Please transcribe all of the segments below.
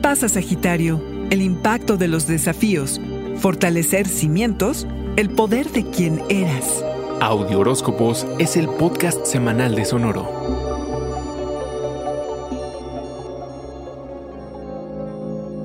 pasa, Sagitario? El impacto de los desafíos, fortalecer cimientos, el poder de quien eras. Audio Horóscopos es el podcast semanal de Sonoro.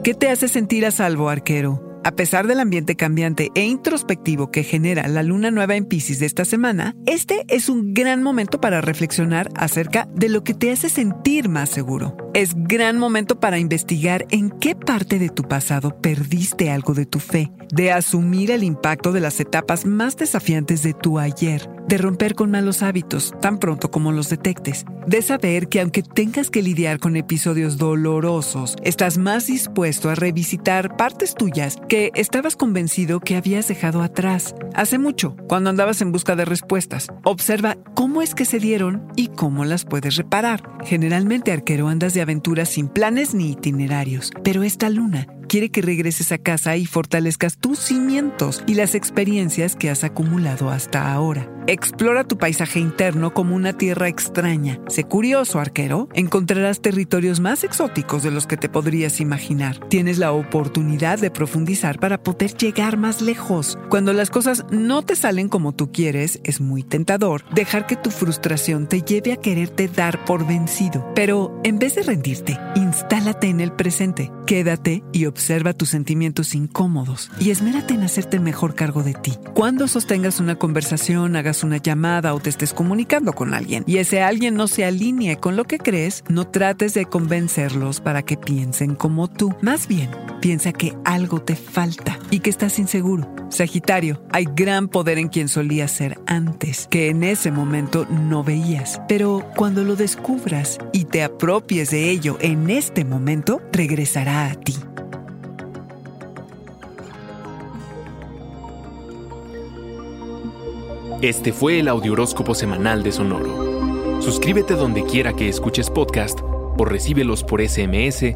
¿Qué te hace sentir a salvo, arquero? A pesar del ambiente cambiante e introspectivo que genera la luna nueva en Pisces de esta semana, este es un gran momento para reflexionar acerca de lo que te hace sentir más seguro. Es gran momento para investigar en qué parte de tu pasado perdiste algo de tu fe, de asumir el impacto de las etapas más desafiantes de tu ayer de romper con malos hábitos tan pronto como los detectes, de saber que aunque tengas que lidiar con episodios dolorosos, estás más dispuesto a revisitar partes tuyas que estabas convencido que habías dejado atrás hace mucho, cuando andabas en busca de respuestas. Observa cómo es que se dieron y cómo las puedes reparar. Generalmente, arquero, andas de aventuras sin planes ni itinerarios, pero esta luna quiere que regreses a casa y fortalezcas tus cimientos y las experiencias que has acumulado hasta ahora. Explora tu paisaje interno como una tierra extraña. Sé curioso, arquero. Encontrarás territorios más exóticos de los que te podrías imaginar. Tienes la oportunidad de profundizar para poder llegar más lejos. Cuando las cosas no te salen como tú quieres, es muy tentador dejar que tu frustración te lleve a quererte dar por vencido. Pero en vez de rendirte, instálate en el presente. Quédate y observa tus sentimientos incómodos y esmérate en hacerte mejor cargo de ti. Cuando sostengas una conversación, hagas una llamada o te estés comunicando con alguien y ese alguien no se alinee con lo que crees, no trates de convencerlos para que piensen como tú. Más bien, piensa que algo te falta y que estás inseguro. Sagitario, hay gran poder en quien solías ser antes, que en ese momento no veías. Pero cuando lo descubras y te apropies de ello en este momento, regresará a ti. Este fue el Audioróscopo Semanal de Sonoro. Suscríbete donde quiera que escuches podcast o recíbelos por SMS